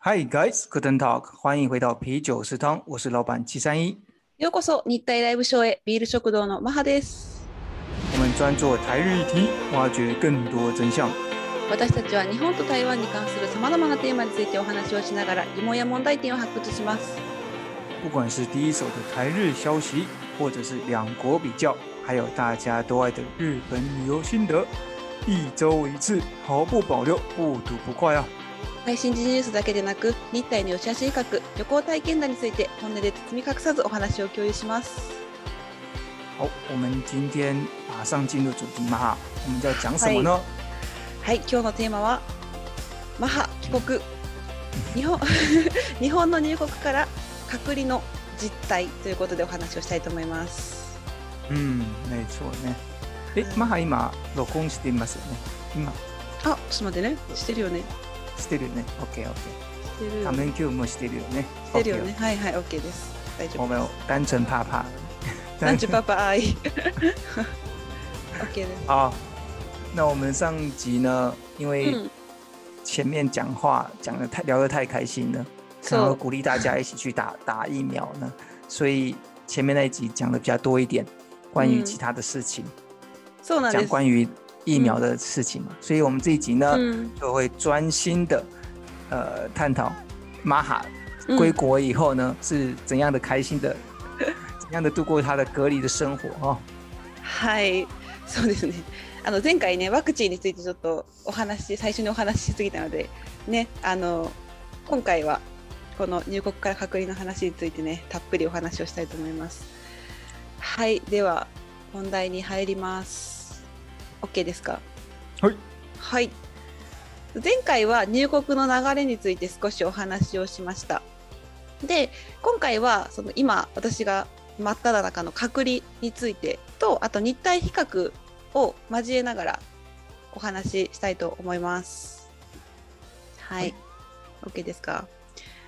Hi guys, Guten Talk，欢迎回到啤酒食堂，我是老板七三一。ようこそ日体ライブショーへビール食堂のマハです。我们专做台日议题，挖掘更多真相。私たちは日本と台湾に関するさまざまなテーマについてお話をしながら疑問や問題点を発掘します。不管是第一手的台日消息，或者是两国比较，还有大家都爱的日本旅游心得，一周一次，毫不保留，不吐不快啊！配信時ニュースだけでなく日体の良し悪し比較、旅行体験談について本音で包み隠さずお話を共有します。好，我们今天马上进入主题嘛哈，我们要讲什么呢？はい、今日のテーマはマハ帰国。日本 日本の入国から隔離の実態ということでお話をしたいと思います。嗯，没错呢。え、マハ今録音していますよね。今あ、ちょっと待ってね。してるよね。してるよね。オッケーオッケしてる面共有もしてるよね。してるよね。はいはい、OK です。大丈夫。我们有单纯怕怕。男女パパ愛。OK です。好，那我们上集呢，因为うん、前面讲话讲的太聊得太开心了，そう想要鼓励大家一起去打打疫苗呢，所以前面那一集讲的比较多一点，关于嗯其他的事情，そうなんです。讲关于疫苗的事情嘛，所以我们这一集呢，うん就会专心的呃探讨马哈うん归国以后呢、是怎样的开心的，怎样的度过他的隔离的生活哦。はい、そうですね。あの前回ねワクチンについてちょっとお話最初にお話ししすぎたのでねあの今回はこの入国から隔離の話についてねたっぷりお話をしたいと思います。 はい、では本題に入ります。OK ですか？はい。はい。前回は入国の流れについて少しお話をしました。で、今回はその今私が真っ只中の隔離についてと、あと日体比較を交えながらお話ししたいと思います。はい。はい OK ですか？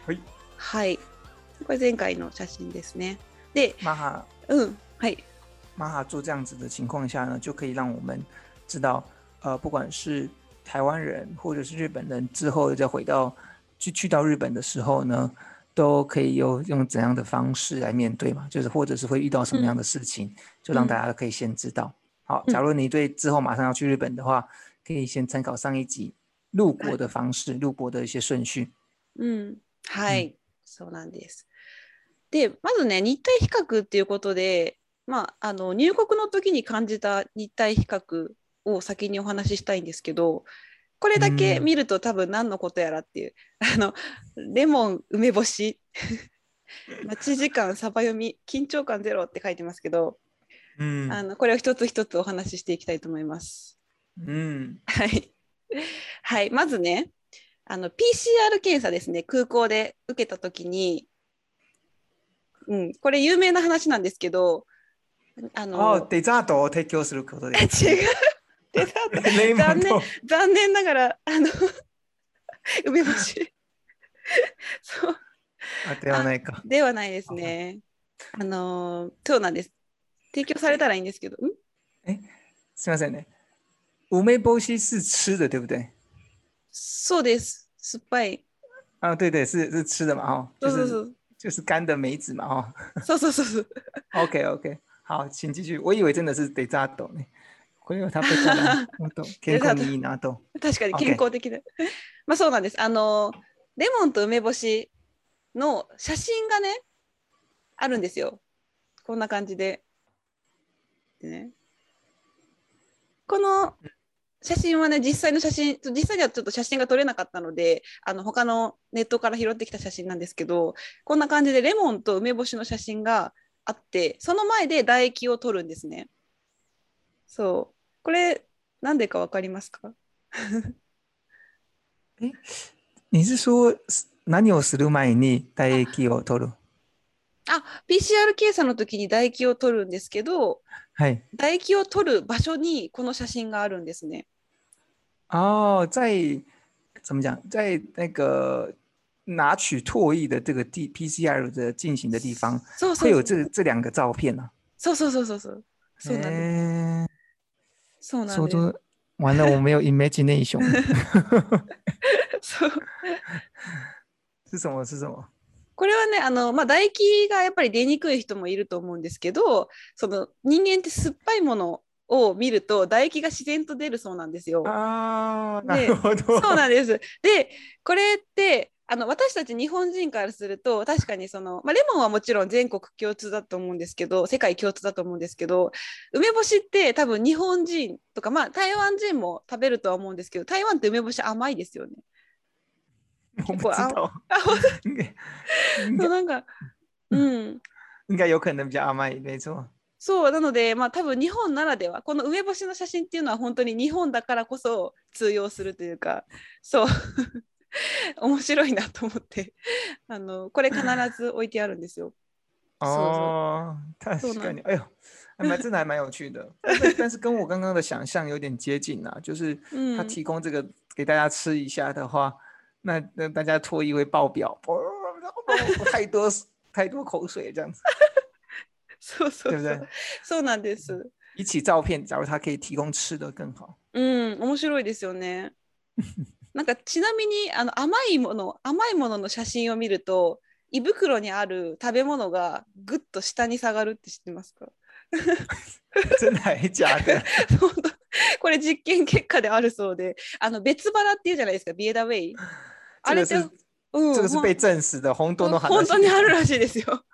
はい。はい。これ前回の写真ですね。で、马哈うん。はい。马哈做这样子的情况下呢，就可以让我们知道，呃，不管是台湾人或者是日本人之后再回到去去到日本的时候呢，都可以有用怎样的方式来面对嘛，就是或者是会遇到什么样的事情，就让大家可以先知道。好，假如你对之后马上要去日本的话，可以先参考上一集入国的方式、入国的一些顺序。うん、はい、そうなんです。で、まずね、日体比較っていうことで、 まあ、あの入国の時に感じた日体比較を先にお話ししたいんですけど、これだけ見ると多分何のことやらっていう、あのレモン梅干し 待ち時間サバ読み緊張感ゼロって書いてますけど、嗯あのこれを一つ一つお話ししていきたいと思います。嗯はい。はい。まずね、あの、PCR 検査ですね、空港で受けたときに、うん、これ有名な話なんですけど、あの、哦，デザートを提供することで違う。デザート残念と残念ながら、あの、梅干し。そう、あではないか。ではないですね。あの、そうなんです。提供されたらいいんですけど、ん？すみませんね。梅干し是吃的，对不对？そうです。酸っぱい。啊，对对，是是吃的嘛，哦，就是そうそうそう。就是干的梅子嘛，哦。そうそうそうそう。OK OK，好，请继续。我以为真的是デザートね。これは食べたら本当健康にいいなと。確かに健康的で。まあそうなんです。あのレモンと梅干しの写真がねあるんですよ。こんな感じで。でね、この写真はね実際の写真実際にはちょっと写真が撮れなかったのであの他のネットから拾ってきた写真なんですけどこんな感じでレモンと梅干しの写真があってその前で唾液を取るんですね。そうこれなんでかわかりますか？你是说何をする前に唾液を取る？あ PCR 検査の時に唾液を取るんですけどはい。唾液を取る場所にこの写真があるんですね。哦，在怎么讲，在那个拿取唾液的这个地 PCR 的进行的地方，そうそう会有这这两个照片呢、そうそうそうそうそう。そうなんです。えそうなんです。完了，我没有 imagination，そう是什么？是什么？これはねあの、まあ、唾液がやっぱり出にくい人もいると思うんですけどその人間って酸っぱいものを見ると唾液が自然と出るそうなんですよ。啊，なでるほど。そうなんです。でこれってあの私たち日本人からすると確かにその、まあ、レモンはもちろん全国共通だと思うんですけど世界共通だと思うんですけど梅干しって多分日本人とか、まあ、台湾人も食べるとは思うんですけど台湾って梅干し甘いですよね。なんかうん应该有可能比较甘い，没错。そうなので、まあ、多分日本ならではこの梅干しの写真っていうのは本当に日本だからこそ通用するというかそう 面白いなと思ってあのこれ必ず置いてあるんですよ。哦，太そうなん感觉，哎呦，还蛮真的还蛮有趣的，但是跟我刚刚的想象有点接近啊，就是うん他提供这个给大家吃一下的话，那那大家唾液会爆表，哦，太多 太多口水这样子，そうそう对不对そう。そうなんです。比起照片，假如他可以提供吃的更好。うん、面白いですよね。なんかちなみにあの甘いもの甘いものの写真を見ると胃袋にある食べ物がぐっと下に下がるって知ってますか？これ実験結果であるそうであの別腹っていうじゃないですかビエダウェイ。あれって这个是うん这个是被证实的，红豆の話。本当にあるらしいですよ。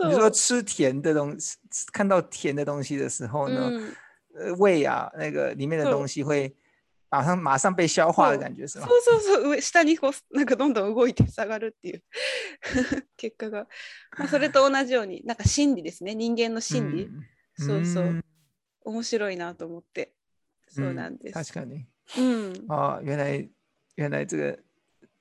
你 そう。说吃甜的东西，看到甜的东西的时候呢，胃啊，那个里面的东西会马上马上被消化的そう感觉是吗？そうそうそう上下にこうなんかどんどん動いて下がるっていう。結果が、まあ、それと同じようになんか心理ですね。人間の心理、嗯そうそう。嗯面白いなと思って。そうなんで確す。かに。うん、啊，原来原来这个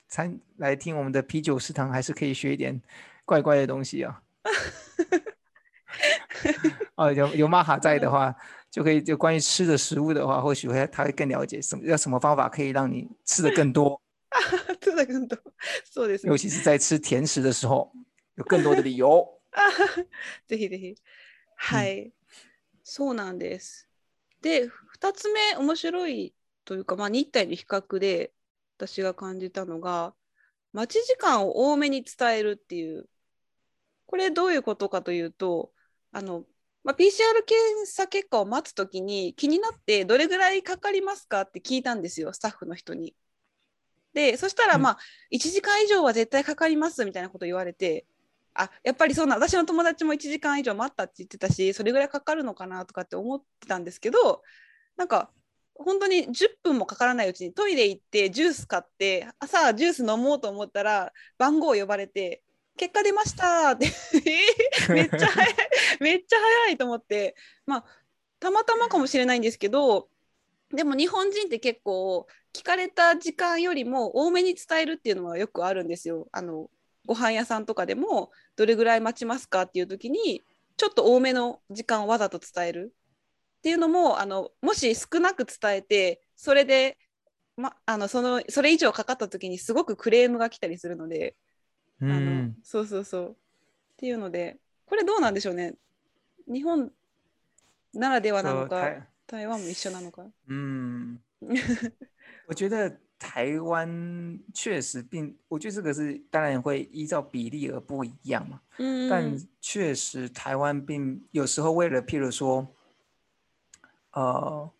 参来听我们的啤酒食堂还是可以学一点怪怪的东西啊。哦，有有玛哈在的话，就可以就关于吃的食物的话，或许会他会更了解什么要什么方法可以让你吃的更多，戸田君とそうですね尤。其是在吃甜食的时候，有更多的理由。ぜひぜひ。はい、そうなんです。で、2つ目、面白いというか、まあ、日体の比較で私が感じたのが、待ち時間を多めに伝えるっていう、これどういうことかというと、あの、まあ、PCR 検査結果を待つときに気になってどれぐらいかかりますかって聞いたんですよ、スタッフの人に。で、そしたら、うん。まあ、1時間以上は絶対かかりますみたいなこと言われて、あやっぱりそうな私の友達も1時間以上待ったって言ってたしそれぐらいかかるのかなとかって思ってたんですけどなんか本当に10分もかからないうちにトイレ行ってジュース買って朝ジュース飲もうと思ったら番号呼ばれて「結果出ました」って。えーめっちゃ早いめっちゃ早いと思ってまあたまたまかもしれないんですけどでも日本人って結構聞かれた時間よりも多めに伝えるっていうのはよくあるんですよ。あのご飯屋さんとかでもどれぐらい待ちますかっていう時にちょっと多めの時間をわざと伝える。っていうのもあのもし少なく伝えてそれで、ま、あのそのそれ以上かかった時にすごくクレームが来たりするので、あの嗯，そうそうそう。っていうのでこれどうなんでしょうね日本ならではなのか说台台湾も一緒なのか。嗯，我觉得台湾确实并，我觉得这个是当然会依照比例而不一样嘛，うん但确实台湾并有时候为了，譬如说，呃，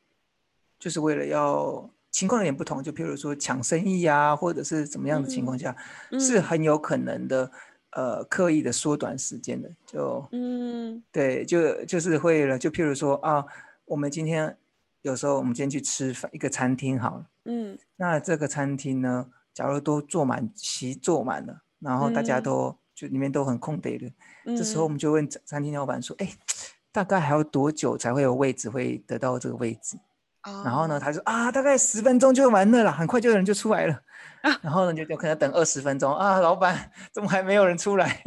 就是为了要情况有点不同，就譬如说抢生意啊，或者是怎么样的情况下，是うん很有可能的， 呃，刻意的缩短时间的，就うん对，就就是会了，就譬如说啊，我们今天有时候我们今天去吃饭，一个餐厅好了，うん那这个餐厅呢，假如都坐满席坐满了，然后大家嗯都、就里面都很空得的，うん这时候我们就问餐餐厅老板说，哎，大概还要多久才会有位置会得到这个位置？ 然后呢，他说啊，大概十分钟就完了啦，很快就有人就出来了。啊然后呢，就就可能等二十分钟啊，老板怎么还没有人出来？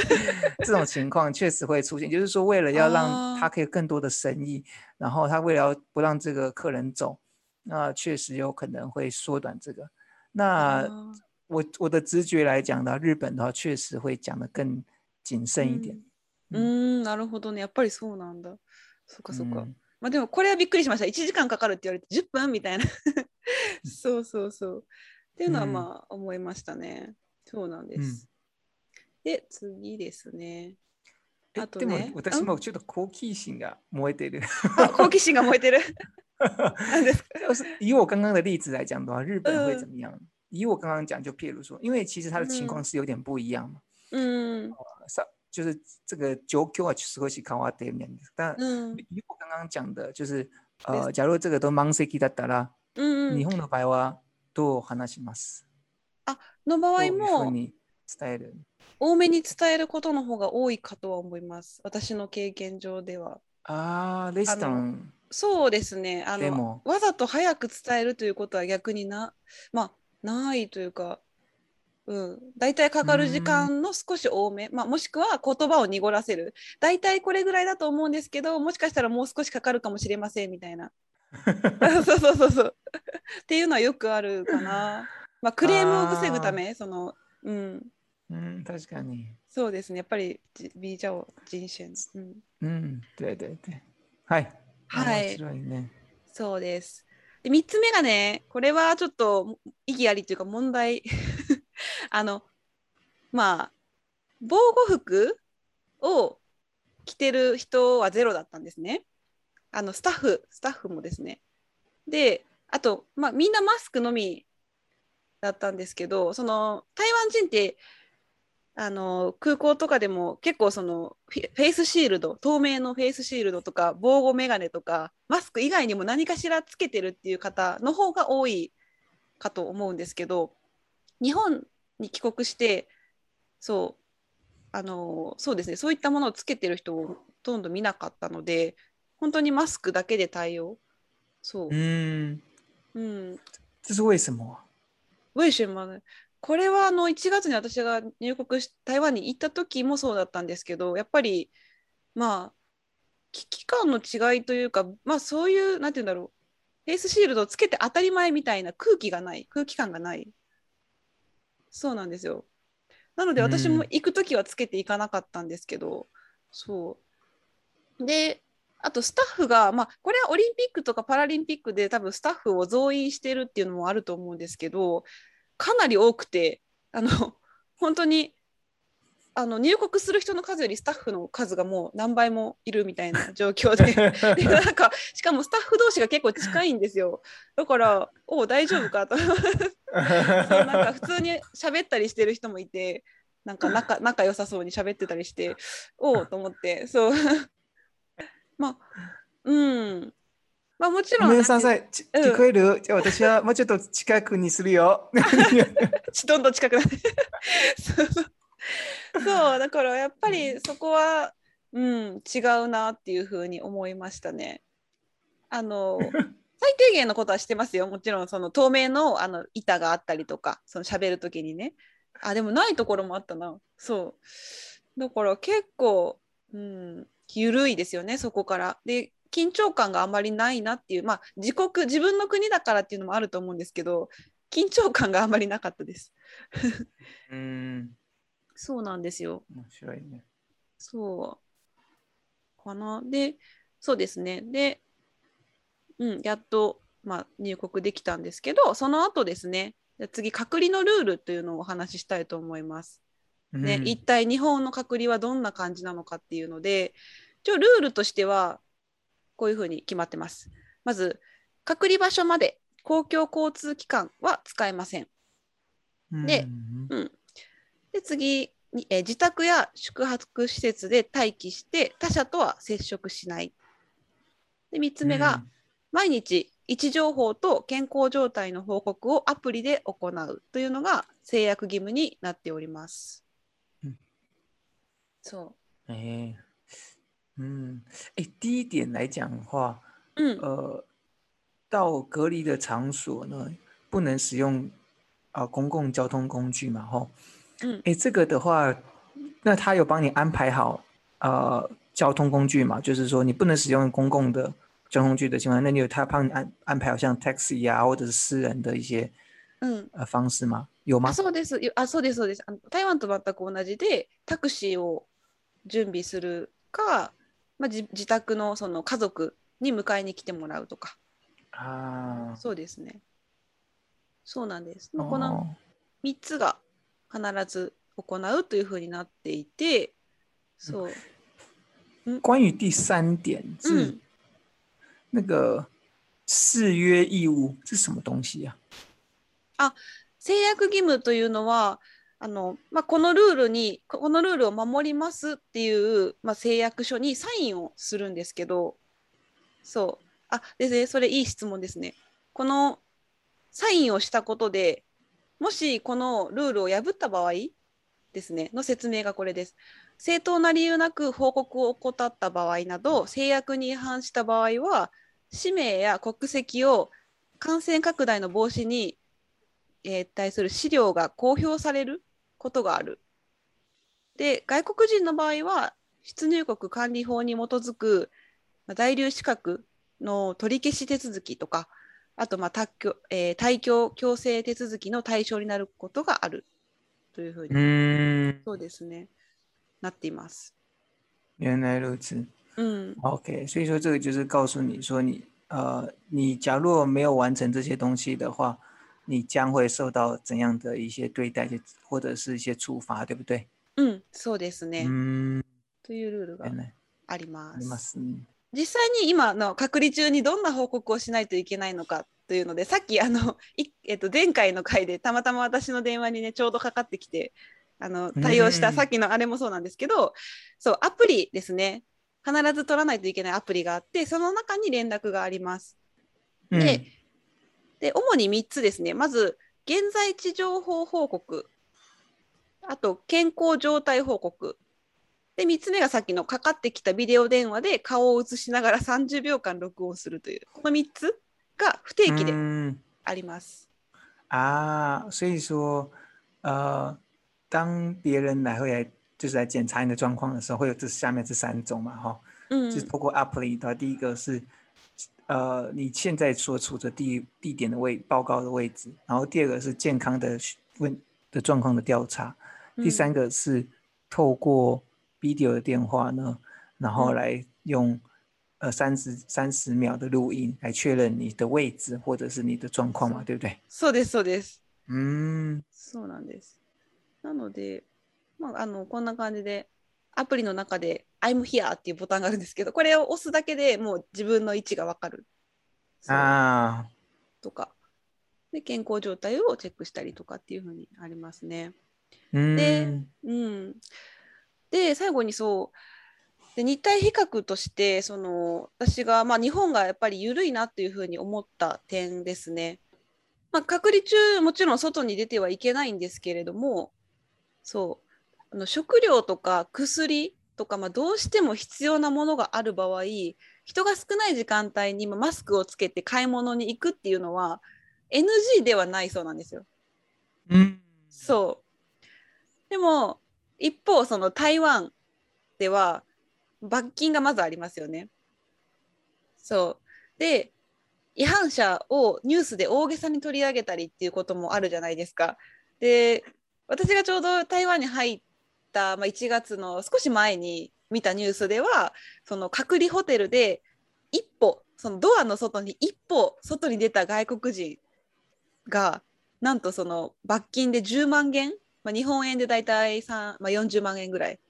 这种情况确实会出现，就是说为了要让他哦可以有更多的生意，然后他为了要不让这个客人走，那确实有可能会缩短这个。那あー我我的直觉来讲的话，日本的话确实会讲的更谨慎一点。うん、うーんなるほどねやっぱりそうなんだそっかそっか、嗯 まあでもこれはびっくりしました。1時間かかるって言われて10分みたいな。そうそうそう。っていうのはうんまあ思いましたね。そうなんです。うんで、次ですね。えあとでもね私もちょっと好奇心が燃えてる。あ好奇心が燃えてる。以我刚刚的例子来讲的话，日本会嗯怎么样？以我刚刚讲，就譬如说，因为其实它的情嗯况是有点不一样嘛。うん。さ就是这个状況は少し変わってるんです。但うん。以我刚刚讲的，就是で呃，す假如这个都満席だったら、うんうん。日本の場合はどう話します？の場合もに伝える？多めに伝えることの方が多いかとは思います。私の経験上では。ああ、レストランそうですね。あのわざと早く伝えるということは逆にな、まあ、ないというか、うん、大体かかる時間の少し多め、まあ、もしくは言葉を濁らせる。大体これぐらいだと思うんですけど、もしかしたらもう少しかかるかもしれませんみたいな。そうそうそうそう。っていうのはよくあるかな。まあ、クレームを防ぐため、その、うん、うん、確かに。そうですね。やっぱり、じビージャオ人選。うんうん、对对对。はい。はい面白いね。そうです。で3つ目がね、これはちょっと意義ありというか問題。あの、まあ、防護服を着てる人はゼロだったんですね。あの、スタッフ、スタッフもですね。で、あと、まあ、みんなマスクのみだったんですけど、その、台湾人って、あの空港とかでも結構そのフェフェイスシールド透明のフェイスシールドとか防護メガネとかマスク以外にも何かしらつけてるっていう方の方が多いかと思うんですけど日本に帰国してそうあのそうですね。そういったものをつけてる人をほとんど見なかったので本当にマスクだけで対応。そう。う、ん。うん、这是为什么？ウェイシュンマンこれはあの1月に私が入国し台湾に行った時もそうだったんですけどやっぱりまあ危機感の違いというかまあそういうなんて言うんだろう。フェイスシールドをつけて当たり前みたいな空気がない。空気感がないそうなんですよ。なのでうん。私も行く時はつけていかなかったんですけど、そう。であとスタッフが、まあ、これはオリンピックとかパラリンピックで多分スタッフを増員してるっていうのもあると思うんですけどかなり多くてあの本当にあの入国する人の数よりスタッフの数がもう何倍もいるみたいな 状況で。でなんかしかもスタッフ同士が結構近いんですよ。だから おお大丈夫かとなんか普通に喋ったりしてる人もいてなんか仲仲良さそうに喋ってたりしておおと思ってそう。まあうん。まあもちろんごめんなさ聞こえる？じゃあ私はもうちょっと近くにするよ。ちどんどん近くなって そうだからやっぱりそこは、うん、違うなっていうふうに思いましたね。あの 最低限のことはしてますよもちろんその透明のあの板があったりとかその喋る時にねあでもないところもあったなそうだから結構、うん、緩いですよねそこから。で緊張感があまりないなっていうまあ自国自分の国だからっていうのもあると思うんですけど緊張感があまりなかったです。うん。そうなんですよ。面白いね。そう。かな。で、そうですね。で、うん、やっと、まあ、入国できたんですけど、その後ですね、じゃあ次、隔離のルールというのをお話ししたいと思います。ね、うん一体日本の隔離はどんな感じなのかっていうので、一応ルールとしては、こういうふうに決まってます。まず、隔離場所まで公共交通機関は使えません。でうんで次に、えー自宅や宿泊施設で待機して他者とは接触しない。で3つ目が、毎日位置情報と健康状態の報告をアプリで行うというのが制約義務になっております。うんそ哎，嗯，哎，第一点来讲的话，う。うん。呃，到隔离的场所呢，不能使用啊、公共交通工具嘛，吼。嗯哎，这个的话，那他有帮你安排好呃交通工具嘛？就是说你不能使用公共的交通工具的情况下，那你有他帮你安安排好像 taxi 啊，或者是私人的一些うん。呃方式吗？有吗？あ？そうですよあそうですそうです台湾と全く同じでタクシーを準備するか、まあ、じ自宅のその家族に迎えに来てもらうとか。あそうですね。そうなんです。あ。この哦3つが必ず行うというふうになっていて、そう。关于第三点う是ん。那个誓约义务是什么东西啊？制約義務というのはあの、まあ、このルールにここのルールを守りますっていう、まあ、誓約書にサインをするんですけどそうあですねそれいい質問ですねこのサインをしたことでもしこのルールを破った場合ですねの説明がこれです正当な理由なく報告を怠った場合など制約に違反した場合は氏名や国籍を感染拡大の防止にえー対する資料が公表されることがある。で外国人の場合は出入国管理法に基づく、在留資格の取り消し手続きとかあとまあ退去、えー退去強制手続きの対象になることがあるというふうに、嗯，そうですねなっています。原来如此。うん、OK，所以说这个就是告诉你说你呃，你假若没有完成这些东西的话，你将会受到怎样的一些对待，就或者是一些处罚，对不对？うん、そうですね、嗯，というルールがありまありますす。嗯実際に今の隔離中にどんな報告をしないといけないのかというのでさっきあの、いえっと、前回の回でたまたま私の電話にねちょうどかかってきてあの対応したうんさっきのあれもそうなんですけどそうアプリですね。必ず取らないといけないアプリがあってその中に連絡があります。嗯でで主に3つですね。まず現在地情報報告。あと健康状態報告で3つ目がさっきのかかってきたビデオ電話で顔を映しながら30秒間録音するというこの3つが不定期で嗯あります。啊，所以说呃，当别人来会来就是来检查你的状况的时候，会有这下面这三种嘛，哈、うん就是透过 app 里头，第一个是呃你现在所处的地地点的位报告的位置，然后第二个是健康的询问的状况的调查，第三个是透过 video 的电话呢，然后嗯来用呃三十三十秒的录音来确认你的位置或者是你的状况嘛，对不对？そうですそうです。嗯。そうなんです。なので、まあ、あのこんな感じでアプリの中で「I'm here」っていうボタンがあるんですけどこれを押すだけでもう自分の位置が分かる。そう。啊，とか。で健康状態をチェックしたりとかっていうふうにありますね。嗯うん、で最後にそうで日体比較としてその私が、まあ、日本がやっぱり緩いなっていうふうに思った点ですね。まあ、隔離中もちろん外に出てはいけないんですけれどもそうあの食料とか薬とか、まあ、どうしても必要なものがある場合人が少ない時間帯にまあマスクをつけて買い物に行くっていうのは NG ではないそうなんですよ。嗯，そう。でも、一方、その台湾では罰金がまずありますよね。そう。で、違反者をニュースで大げさに取り上げたりっていうこともあるじゃないですか。で、私がちょうど台湾に入った、まあ、1月の少し前に見たニュースでは、その隔離ホテルで一歩、そのドアの外に一歩外に出た外国人が、なんとその罰金で10万元、まあ、日本円でだいたい3、まあ、40万円ぐらい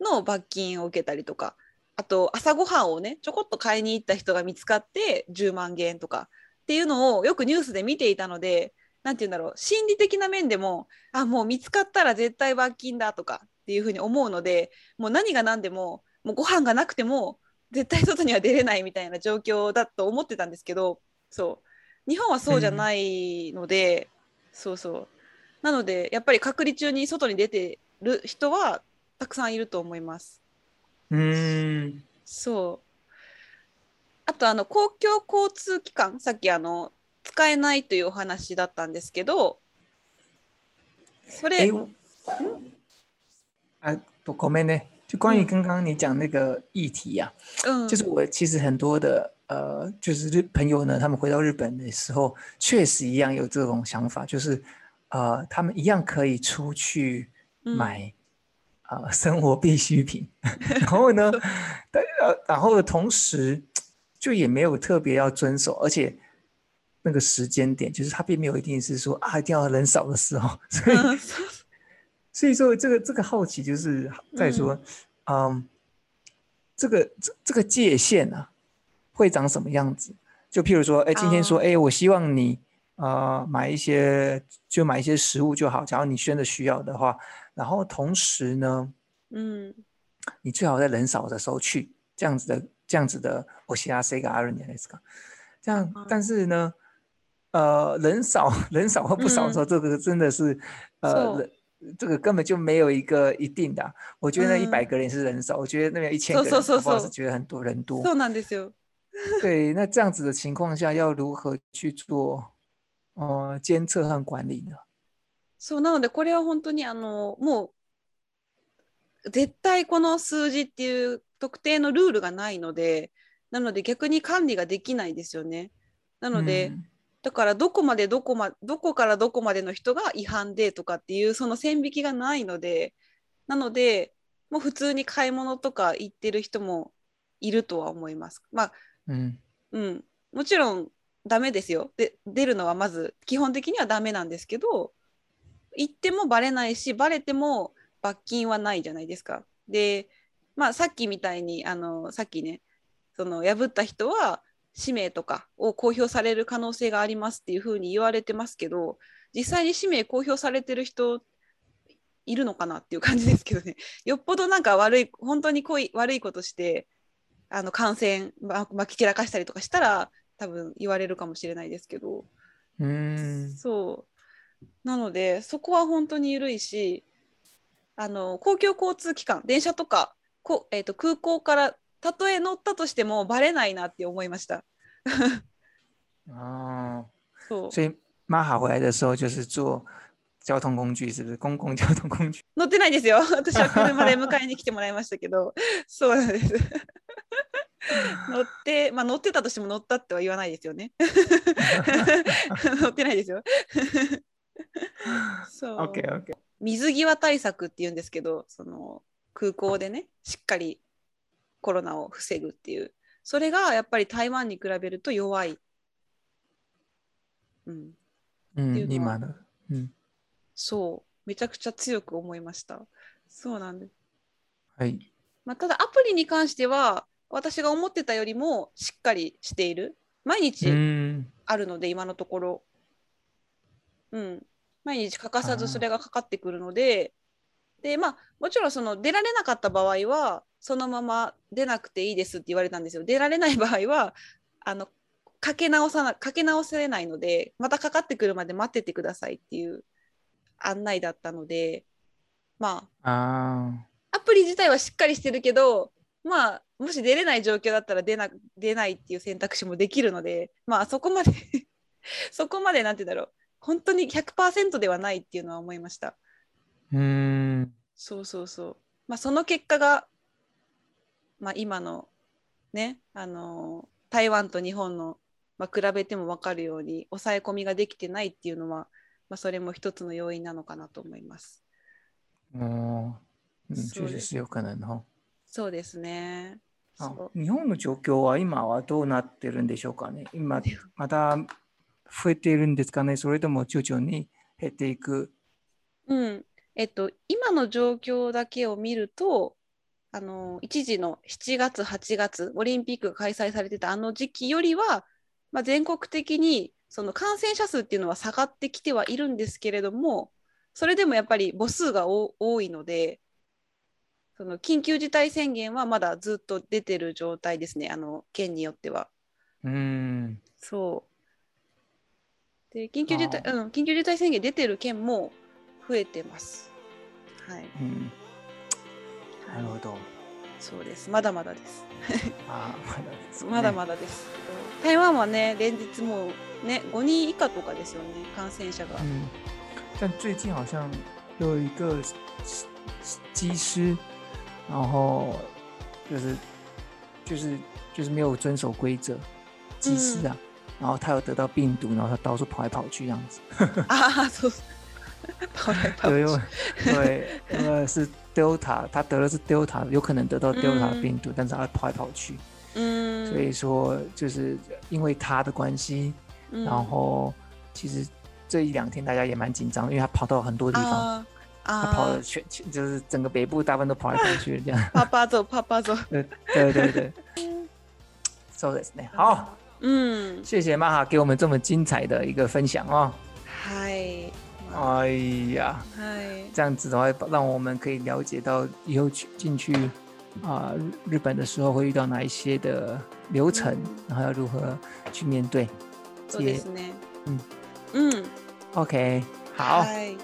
の罰金を受けたりとかあと朝ごはんをねちょこっと買いに行った人が見つかって10万元とかっていうのをよくニュースで見ていたので何て言うんだろう心理的な面でもあもう見つかったら絶対罰金だとかっていうふうに思うのでもう何が何でももうご飯がなくても絶対外には出れないみたいな状況だと思ってたんですけどそう。日本はそうじゃないので、そうそうなのでやっぱり隔離中に外に出てる人はたくさんいると思います。嗯そう。あとあの公共交通機関さっきあの使えないというお話だったんですけどそれ、啊，不后面呢，就关于嗯刚刚你讲那个议题呀、うん。就是我其实很多的呃，就是日朋友呢，他们回到日本的时候，确实一样有这种想法，就是呃，他们一样可以出去买呃生活必需品，然后呢，但呃，然后同时就也没有特别要遵守，而且那个时间点，就是他并没有一定是说啊，一定要人少的时候，所以所以说这个这个好奇就是在说，嗯，这个这这个界限啊，会长什么样子？就譬如说，哎，今天说，哎，我希望你呃买一些，就买一些食物就好，假如你真的需要的话，然后同时呢，嗯，你最好在人少的时候去，这样子的。这样子的，我写下 C 个 R 年 S 个，这样，但是呢，呃，人少人少或不少的时候，这个真的是，呃，这个根本就没有一个一定的。我觉得那一百个人是人少，我觉得那边一千个人，我是觉得很多人多。そうなんですよ。对，那这样子的情况下，要如何去做， 监测和管理呢？そうなのでこれは本当にあのもう絶対この数字っていう特定のルールがないのでなので逆に管理ができないですよね。なので、うん、だからどこまでどこまどこからどこまでの人が違反でとかっていうその線引きがないのでなのでもう普通に買い物とか行ってる人もいるとは思います。まあ、うん、うん、もちろんダメですよで出るのはまず基本的にはダメなんですけど行ってもバレないしバレても罰金はないじゃないですか。でまあ、さっきみたいにあのさっきねその破った人は氏名とかを公表される可能性がありますっていうふうに言われてますけど実際に氏名公表されてる人いるのかなっていう感じですけどね よっぽどなんか悪い本当にこい悪いことしてあの感染まき散らかしたりとかしたら多分言われるかもしれないですけどうんそうなのでそこは本当に緩いしあの公共交通機関電車とかこ、えーと、空港からたとえ乗ったとしてもバレないなって思いました。哦，そう所以玛哈回来的时候就是坐交通工具，是不是？公共交通工具？乗ってないですよ。私は車で迎えに来てもらいましたけど、そうなんです。乗って、まあ乗ってたとしても乗ったっては言わないですよね。乗ってないですよ。そう。OK OK。水際対策って言うんですけど、その空港でねしっかりコロナを防ぐっていうそれがやっぱり台湾に比べると弱い。うん、うん、今の、うん、そうめちゃくちゃ強く思いました。そうなんです。はい。まあ、ただアプリに関しては私が思ってたよりもしっかりしている。毎日あるので今のところ。うん。毎日欠かさずそれがかかってくるので、でまあもちろんその出られなかった場合はそのまま出なくていいですって言われたんですよ。出られない場合はあのかけ直さなかけ直せないのでまたかかってくるまで待っててくださいっていう案内だったのでまあアプリ自体はしっかりしてるけどまあもし出れない状況だったら出な出ないっていう選択肢もできるのでまあそこまで そこまでなんて言うんだろう本当に100%ではないっていうのは思いました。うんそうそうそう。まあ、その結果が、まあ、今のね、あの台湾と日本の、まあ、比べても分かるように抑え込みができてないっていうのは、まあ、それも一つの要因なのかなと思います。うん確实有可能哦。そうですね。日本の状況は今はどうなってるんでしょうかね。今 また増えているんですかね。それとも徐々に減っていくうん、えっと、今の状況だけを見ると、あの一時の7月、8月、オリンピックが開催されてたあの時期よりは、まあ、全国的にその感染者数っていうのは下がってきてはいるんですけれども、それでもやっぱり母数が多いので、その緊急事態宣言はまだずっと出てる状態ですね、あの県によっては。うんそうで緊急事態、うん、緊急事態宣言出てる県も増えてます。はい。うん、なるほど。そうです。まだまだです。あまだです、ね、まだまだです。台湾はね、連日もうね、5人以下とかですよね、感染者が。うん。但最近好像有一个机师，然后就是就是就是没有遵守规则，机师啊，然后他有得到病毒，然后他到处跑来跑去这样子。啊，そう。跑来跑去。对，因为是 Delta，他得的是 Delta，有可能得到 Delta 病毒，但是他跑来跑去。嗯。嗯，所以说就是因为他的关系，嗯然后其实这一两天大家也蛮紧张，因为他跑到很多地方，他跑了，全全就是整个北部大部分都跑来跑去这样。パパゾパパゾ。对对对对，そうですね。好，うん。谢谢玛哈给我们这么精彩的一个分享哦。はい。哎呀，はい。这样子的话，让我们可以了解到以后去进去啊、日日本的时候会遇到哪一些的流程，然后要如何去面对。そうですね。うん。うん。 OK，好，はい。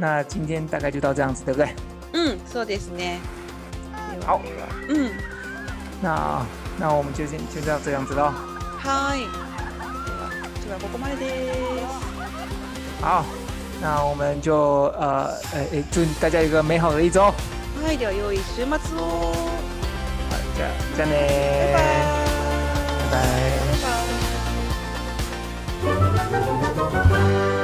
那今天大概就到这样子，对不对？嗯，そうですね。好。嗯。那那我们就先就到这样子喽。はい。今日はここまでです。好，那我们就呃呃、祝大家有个美好的一周。はい、では良い週末を。好，じゃじゃね。拜拜。拜拜。